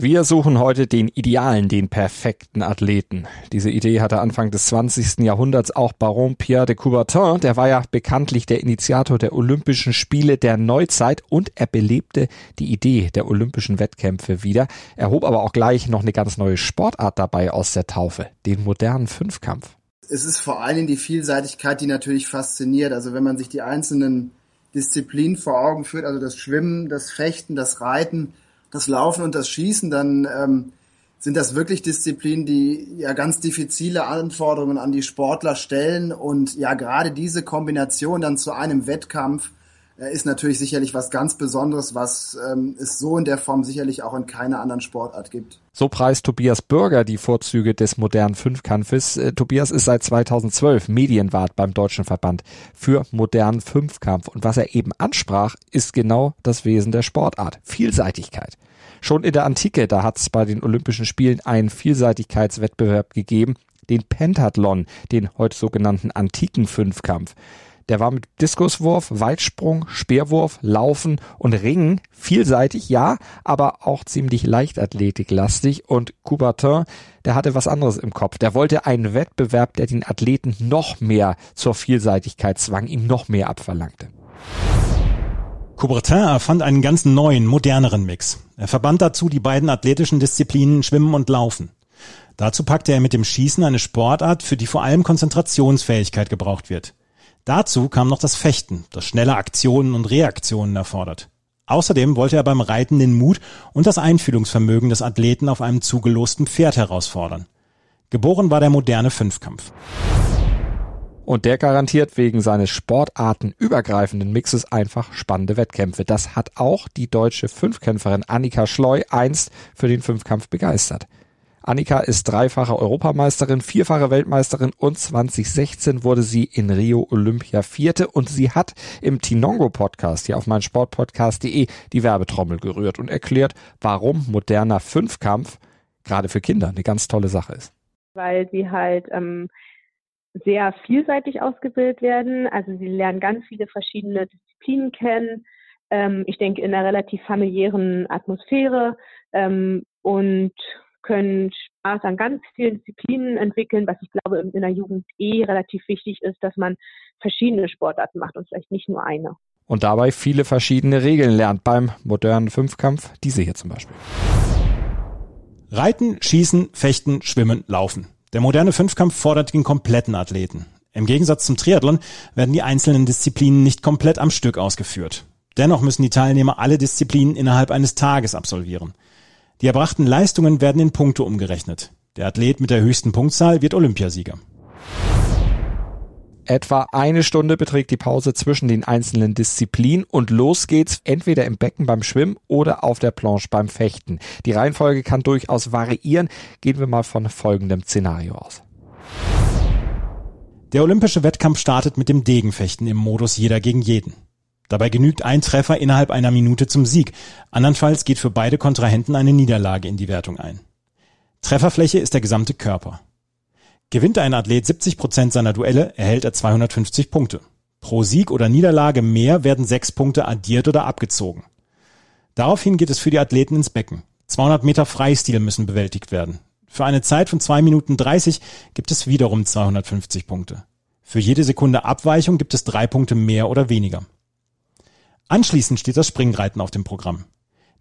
Wir suchen heute den idealen, den perfekten Athleten. Diese Idee hatte Anfang des 20. Jahrhunderts auch Baron Pierre de Coubertin. Der war ja bekanntlich der Initiator der Olympischen Spiele der Neuzeit und er belebte die Idee der Olympischen Wettkämpfe wieder. Er hob aber auch gleich noch eine ganz neue Sportart dabei aus der Taufe, den modernen Fünfkampf. Es ist vor allem die Vielseitigkeit, die natürlich fasziniert. Also wenn man sich die einzelnen Disziplinen vor Augen führt, also das Schwimmen, das Fechten, das Reiten, das Laufen und das Schießen, dann ähm, sind das wirklich Disziplinen, die ja ganz diffizile Anforderungen an die Sportler stellen. Und ja, gerade diese Kombination dann zu einem Wettkampf ist natürlich sicherlich was ganz Besonderes, was ähm, es so in der Form sicherlich auch in keiner anderen Sportart gibt. So preist Tobias Bürger die Vorzüge des modernen Fünfkampfes. Äh, Tobias ist seit 2012 Medienwart beim Deutschen Verband für modernen Fünfkampf. Und was er eben ansprach, ist genau das Wesen der Sportart. Vielseitigkeit. Schon in der Antike, da hat es bei den Olympischen Spielen einen Vielseitigkeitswettbewerb gegeben, den Pentathlon, den heute sogenannten antiken Fünfkampf. Der war mit Diskuswurf, Weitsprung, Speerwurf, Laufen und Ringen vielseitig, ja, aber auch ziemlich leichtathletiklastig. Und Coubertin, der hatte was anderes im Kopf. Der wollte einen Wettbewerb, der den Athleten noch mehr zur Vielseitigkeit zwang, ihm noch mehr abverlangte. Coubertin erfand einen ganz neuen, moderneren Mix. Er verband dazu die beiden athletischen Disziplinen Schwimmen und Laufen. Dazu packte er mit dem Schießen eine Sportart, für die vor allem Konzentrationsfähigkeit gebraucht wird. Dazu kam noch das Fechten, das schnelle Aktionen und Reaktionen erfordert. Außerdem wollte er beim Reiten den Mut und das Einfühlungsvermögen des Athleten auf einem zugelosten Pferd herausfordern. Geboren war der moderne Fünfkampf. Und der garantiert wegen seines sportartenübergreifenden Mixes einfach spannende Wettkämpfe. Das hat auch die deutsche Fünfkämpferin Annika Schleu einst für den Fünfkampf begeistert. Annika ist dreifache Europameisterin, vierfache Weltmeisterin und 2016 wurde sie in Rio Olympia Vierte und sie hat im Tinongo Podcast hier auf mein Sportpodcast.de die Werbetrommel gerührt und erklärt, warum moderner Fünfkampf gerade für Kinder eine ganz tolle Sache ist. Weil sie halt ähm, sehr vielseitig ausgebildet werden. Also sie lernen ganz viele verschiedene Disziplinen kennen. Ähm, ich denke in einer relativ familiären Atmosphäre ähm, und können Spaß an ganz vielen Disziplinen entwickeln, was ich glaube in der Jugend eh relativ wichtig ist, dass man verschiedene Sportarten macht und vielleicht nicht nur eine. Und dabei viele verschiedene Regeln lernt beim modernen Fünfkampf, diese hier zum Beispiel. Reiten, Schießen, Fechten, Schwimmen, Laufen. Der moderne Fünfkampf fordert den kompletten Athleten. Im Gegensatz zum Triathlon werden die einzelnen Disziplinen nicht komplett am Stück ausgeführt. Dennoch müssen die Teilnehmer alle Disziplinen innerhalb eines Tages absolvieren. Die erbrachten Leistungen werden in Punkte umgerechnet. Der Athlet mit der höchsten Punktzahl wird Olympiasieger. Etwa eine Stunde beträgt die Pause zwischen den einzelnen Disziplinen und los geht's entweder im Becken beim Schwimmen oder auf der Planche beim Fechten. Die Reihenfolge kann durchaus variieren. Gehen wir mal von folgendem Szenario aus. Der olympische Wettkampf startet mit dem Degenfechten im Modus jeder gegen jeden. Dabei genügt ein Treffer innerhalb einer Minute zum Sieg. Andernfalls geht für beide Kontrahenten eine Niederlage in die Wertung ein. Trefferfläche ist der gesamte Körper. Gewinnt ein Athlet 70 Prozent seiner Duelle, erhält er 250 Punkte. Pro Sieg oder Niederlage mehr werden sechs Punkte addiert oder abgezogen. Daraufhin geht es für die Athleten ins Becken. 200 Meter Freistil müssen bewältigt werden. Für eine Zeit von 2 Minuten 30 gibt es wiederum 250 Punkte. Für jede Sekunde Abweichung gibt es drei Punkte mehr oder weniger. Anschließend steht das Springreiten auf dem Programm.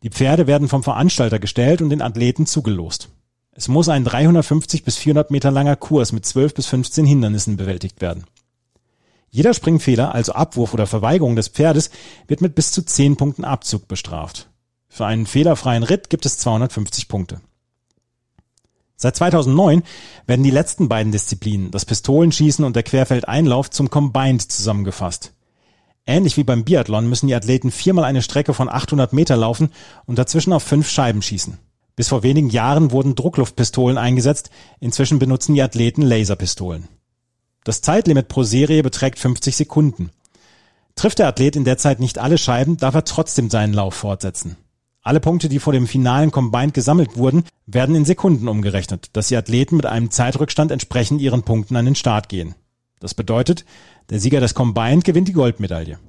Die Pferde werden vom Veranstalter gestellt und den Athleten zugelost. Es muss ein 350 bis 400 Meter langer Kurs mit 12 bis 15 Hindernissen bewältigt werden. Jeder Springfehler, also Abwurf oder Verweigerung des Pferdes, wird mit bis zu 10 Punkten Abzug bestraft. Für einen fehlerfreien Ritt gibt es 250 Punkte. Seit 2009 werden die letzten beiden Disziplinen, das Pistolenschießen und der Querfeldeinlauf, zum Combined zusammengefasst. Ähnlich wie beim Biathlon müssen die Athleten viermal eine Strecke von 800 Meter laufen und dazwischen auf fünf Scheiben schießen. Bis vor wenigen Jahren wurden Druckluftpistolen eingesetzt, inzwischen benutzen die Athleten Laserpistolen. Das Zeitlimit pro Serie beträgt 50 Sekunden. Trifft der Athlet in der Zeit nicht alle Scheiben, darf er trotzdem seinen Lauf fortsetzen. Alle Punkte, die vor dem finalen Combined gesammelt wurden, werden in Sekunden umgerechnet, dass die Athleten mit einem Zeitrückstand entsprechend ihren Punkten an den Start gehen. Das bedeutet, der Sieger des Combined gewinnt die Goldmedaille.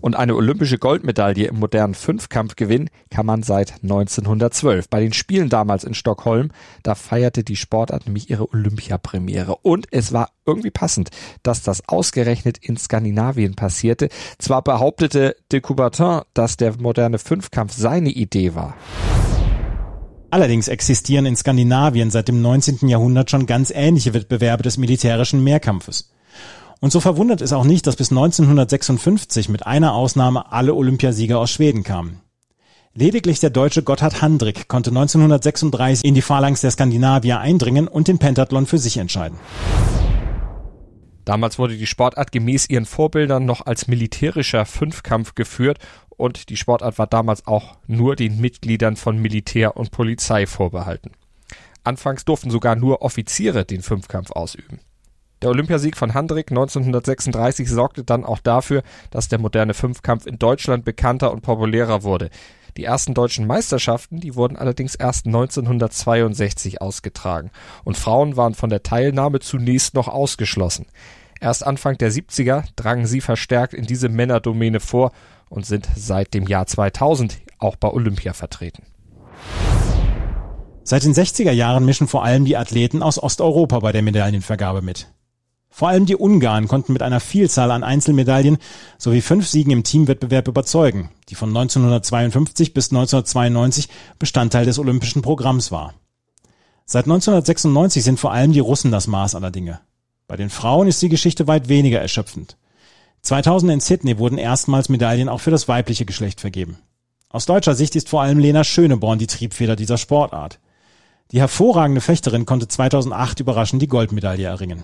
Und eine olympische Goldmedaille im modernen Fünfkampf gewinnen kann man seit 1912. Bei den Spielen damals in Stockholm, da feierte die Sportart nämlich ihre Olympiapremiere. Und es war irgendwie passend, dass das ausgerechnet in Skandinavien passierte. Zwar behauptete de Coubertin, dass der moderne Fünfkampf seine Idee war. Allerdings existieren in Skandinavien seit dem 19. Jahrhundert schon ganz ähnliche Wettbewerbe des militärischen Mehrkampfes. Und so verwundert es auch nicht, dass bis 1956 mit einer Ausnahme alle Olympiasieger aus Schweden kamen. Lediglich der deutsche Gotthard Handrick konnte 1936 in die Phalanx der Skandinavier eindringen und den Pentathlon für sich entscheiden. Damals wurde die Sportart gemäß ihren Vorbildern noch als militärischer Fünfkampf geführt und die Sportart war damals auch nur den Mitgliedern von Militär und Polizei vorbehalten. Anfangs durften sogar nur Offiziere den Fünfkampf ausüben. Der Olympiasieg von Handrick 1936 sorgte dann auch dafür, dass der moderne Fünfkampf in Deutschland bekannter und populärer wurde. Die ersten deutschen Meisterschaften, die wurden allerdings erst 1962 ausgetragen und Frauen waren von der Teilnahme zunächst noch ausgeschlossen. Erst Anfang der 70er drangen sie verstärkt in diese Männerdomäne vor und sind seit dem Jahr 2000 auch bei Olympia vertreten. Seit den 60er Jahren mischen vor allem die Athleten aus Osteuropa bei der Medaillenvergabe mit. Vor allem die Ungarn konnten mit einer Vielzahl an Einzelmedaillen sowie fünf Siegen im Teamwettbewerb überzeugen, die von 1952 bis 1992 Bestandteil des olympischen Programms war. Seit 1996 sind vor allem die Russen das Maß aller Dinge. Bei den Frauen ist die Geschichte weit weniger erschöpfend. 2000 in Sydney wurden erstmals Medaillen auch für das weibliche Geschlecht vergeben. Aus deutscher Sicht ist vor allem Lena Schöneborn die Triebfeder dieser Sportart. Die hervorragende Fechterin konnte 2008 überraschend die Goldmedaille erringen.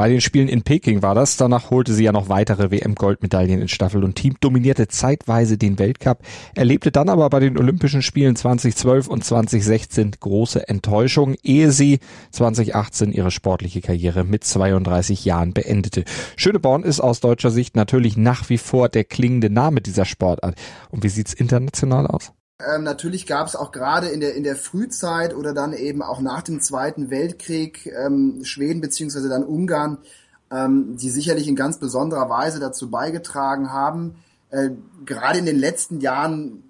Bei den Spielen in Peking war das. Danach holte sie ja noch weitere WM-Goldmedaillen in Staffel und Team, dominierte zeitweise den Weltcup, erlebte dann aber bei den Olympischen Spielen 2012 und 2016 große Enttäuschung, ehe sie 2018 ihre sportliche Karriere mit 32 Jahren beendete. Schöneborn ist aus deutscher Sicht natürlich nach wie vor der klingende Name dieser Sportart. Und wie sieht's international aus? Ähm, natürlich gab es auch gerade in der, in der Frühzeit oder dann eben auch nach dem Zweiten Weltkrieg ähm, Schweden beziehungsweise dann Ungarn, ähm, die sicherlich in ganz besonderer Weise dazu beigetragen haben. Äh, gerade in den letzten Jahren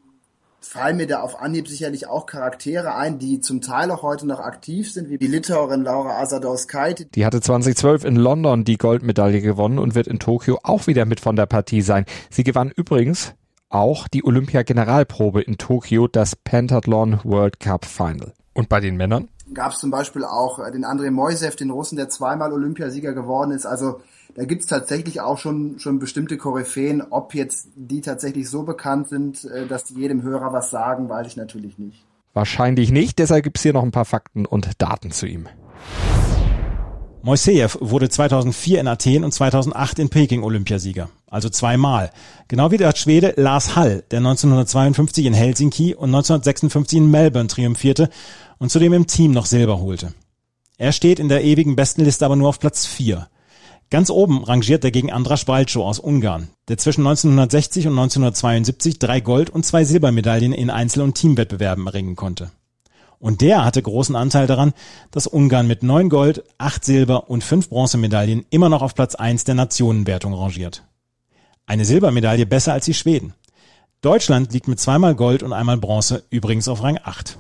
fallen mir da auf Anhieb sicherlich auch Charaktere ein, die zum Teil auch heute noch aktiv sind, wie die Litauerin Laura Asadorskaite. Die hatte 2012 in London die Goldmedaille gewonnen und wird in Tokio auch wieder mit von der Partie sein. Sie gewann übrigens auch die Olympia-Generalprobe in Tokio, das Pentathlon World Cup Final. Und bei den Männern? Gab es zum Beispiel auch äh, den Andrei Moisev, den Russen, der zweimal Olympiasieger geworden ist. Also da gibt's tatsächlich auch schon, schon bestimmte Koryphäen. Ob jetzt die tatsächlich so bekannt sind, äh, dass die jedem Hörer was sagen, weiß ich natürlich nicht. Wahrscheinlich nicht, deshalb gibt's hier noch ein paar Fakten und Daten zu ihm. Moisejew wurde 2004 in Athen und 2008 in Peking Olympiasieger, also zweimal. Genau wie der Schwede Lars Hall, der 1952 in Helsinki und 1956 in Melbourne triumphierte und zudem im Team noch Silber holte. Er steht in der ewigen Bestenliste aber nur auf Platz 4. Ganz oben rangiert dagegen Andras Balco aus Ungarn, der zwischen 1960 und 1972 drei Gold- und zwei Silbermedaillen in Einzel- und Teamwettbewerben erringen konnte. Und der hatte großen Anteil daran, dass Ungarn mit neun Gold, acht Silber und fünf Bronzemedaillen immer noch auf Platz eins der Nationenwertung rangiert. Eine Silbermedaille besser als die Schweden. Deutschland liegt mit zweimal Gold und einmal Bronze übrigens auf Rang 8.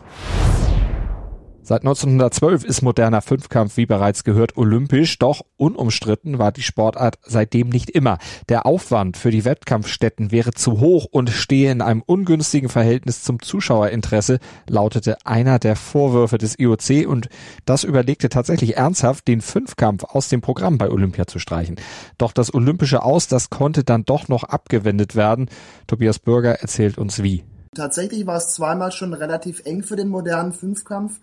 Seit 1912 ist moderner Fünfkampf, wie bereits gehört, olympisch, doch unumstritten war die Sportart seitdem nicht immer. Der Aufwand für die Wettkampfstätten wäre zu hoch und stehe in einem ungünstigen Verhältnis zum Zuschauerinteresse, lautete einer der Vorwürfe des IOC und das überlegte tatsächlich ernsthaft, den Fünfkampf aus dem Programm bei Olympia zu streichen. Doch das Olympische Aus, das konnte dann doch noch abgewendet werden. Tobias Bürger erzählt uns wie. Tatsächlich war es zweimal schon relativ eng für den modernen Fünfkampf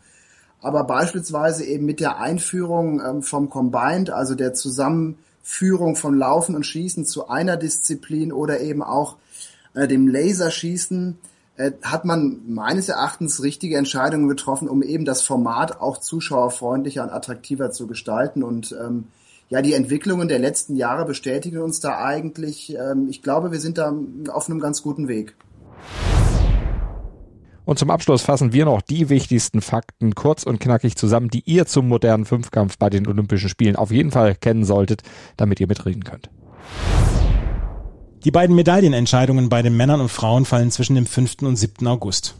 aber beispielsweise eben mit der Einführung ähm, vom Combined, also der Zusammenführung von Laufen und Schießen zu einer Disziplin oder eben auch äh, dem Laserschießen, äh, hat man meines Erachtens richtige Entscheidungen getroffen, um eben das Format auch zuschauerfreundlicher und attraktiver zu gestalten. Und ähm, ja, die Entwicklungen der letzten Jahre bestätigen uns da eigentlich. Ähm, ich glaube, wir sind da auf einem ganz guten Weg. Und zum Abschluss fassen wir noch die wichtigsten Fakten kurz und knackig zusammen, die ihr zum modernen Fünfkampf bei den Olympischen Spielen auf jeden Fall kennen solltet, damit ihr mitreden könnt. Die beiden Medaillenentscheidungen bei den Männern und Frauen fallen zwischen dem 5. und 7. August.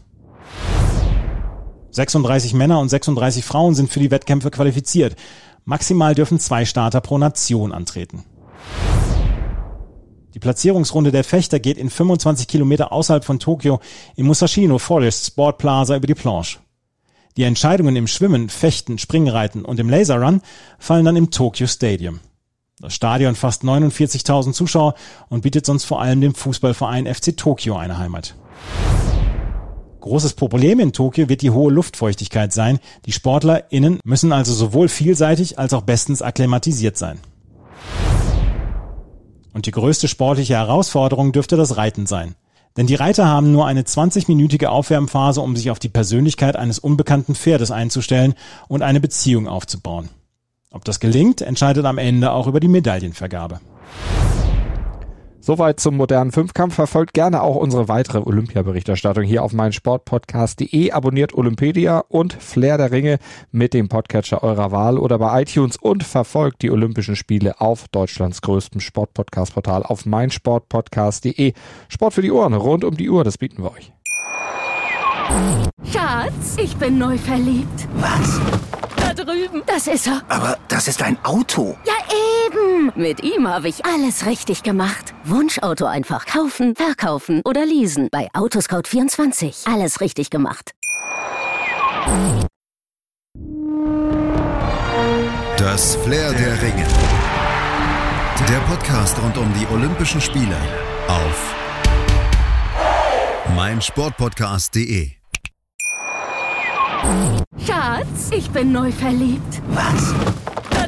36 Männer und 36 Frauen sind für die Wettkämpfe qualifiziert. Maximal dürfen zwei Starter pro Nation antreten. Die Platzierungsrunde der Fechter geht in 25 Kilometer außerhalb von Tokio im Musashino Forest Sport Plaza über die Planche. Die Entscheidungen im Schwimmen, Fechten, Springreiten und im Laserrun fallen dann im Tokyo Stadium. Das Stadion fasst 49.000 Zuschauer und bietet sonst vor allem dem Fußballverein FC Tokio eine Heimat. Großes Problem in Tokio wird die hohe Luftfeuchtigkeit sein. Die SportlerInnen müssen also sowohl vielseitig als auch bestens akklimatisiert sein. Und die größte sportliche Herausforderung dürfte das Reiten sein. Denn die Reiter haben nur eine 20-minütige Aufwärmphase, um sich auf die Persönlichkeit eines unbekannten Pferdes einzustellen und eine Beziehung aufzubauen. Ob das gelingt, entscheidet am Ende auch über die Medaillenvergabe. Soweit zum modernen Fünfkampf. Verfolgt gerne auch unsere weitere Olympiaberichterstattung hier auf meinsportpodcast.de. Abonniert Olympedia und Flair der Ringe mit dem Podcatcher eurer Wahl oder bei iTunes und verfolgt die Olympischen Spiele auf Deutschlands größtem Sportpodcast-Portal auf meinsportpodcast.de. Sport für die Ohren rund um die Uhr, das bieten wir euch. Schatz, ich bin neu verliebt. Was? Da drüben. Das ist er. Aber das ist ein Auto. Ja, eben. Mit ihm habe ich alles richtig gemacht. Wunschauto einfach kaufen, verkaufen oder leasen. Bei Autoscout24. Alles richtig gemacht. Das Flair der Ringe. Der Podcast rund um die Olympischen Spiele auf meinsportpodcast.de. Schatz, ich bin neu verliebt. Was?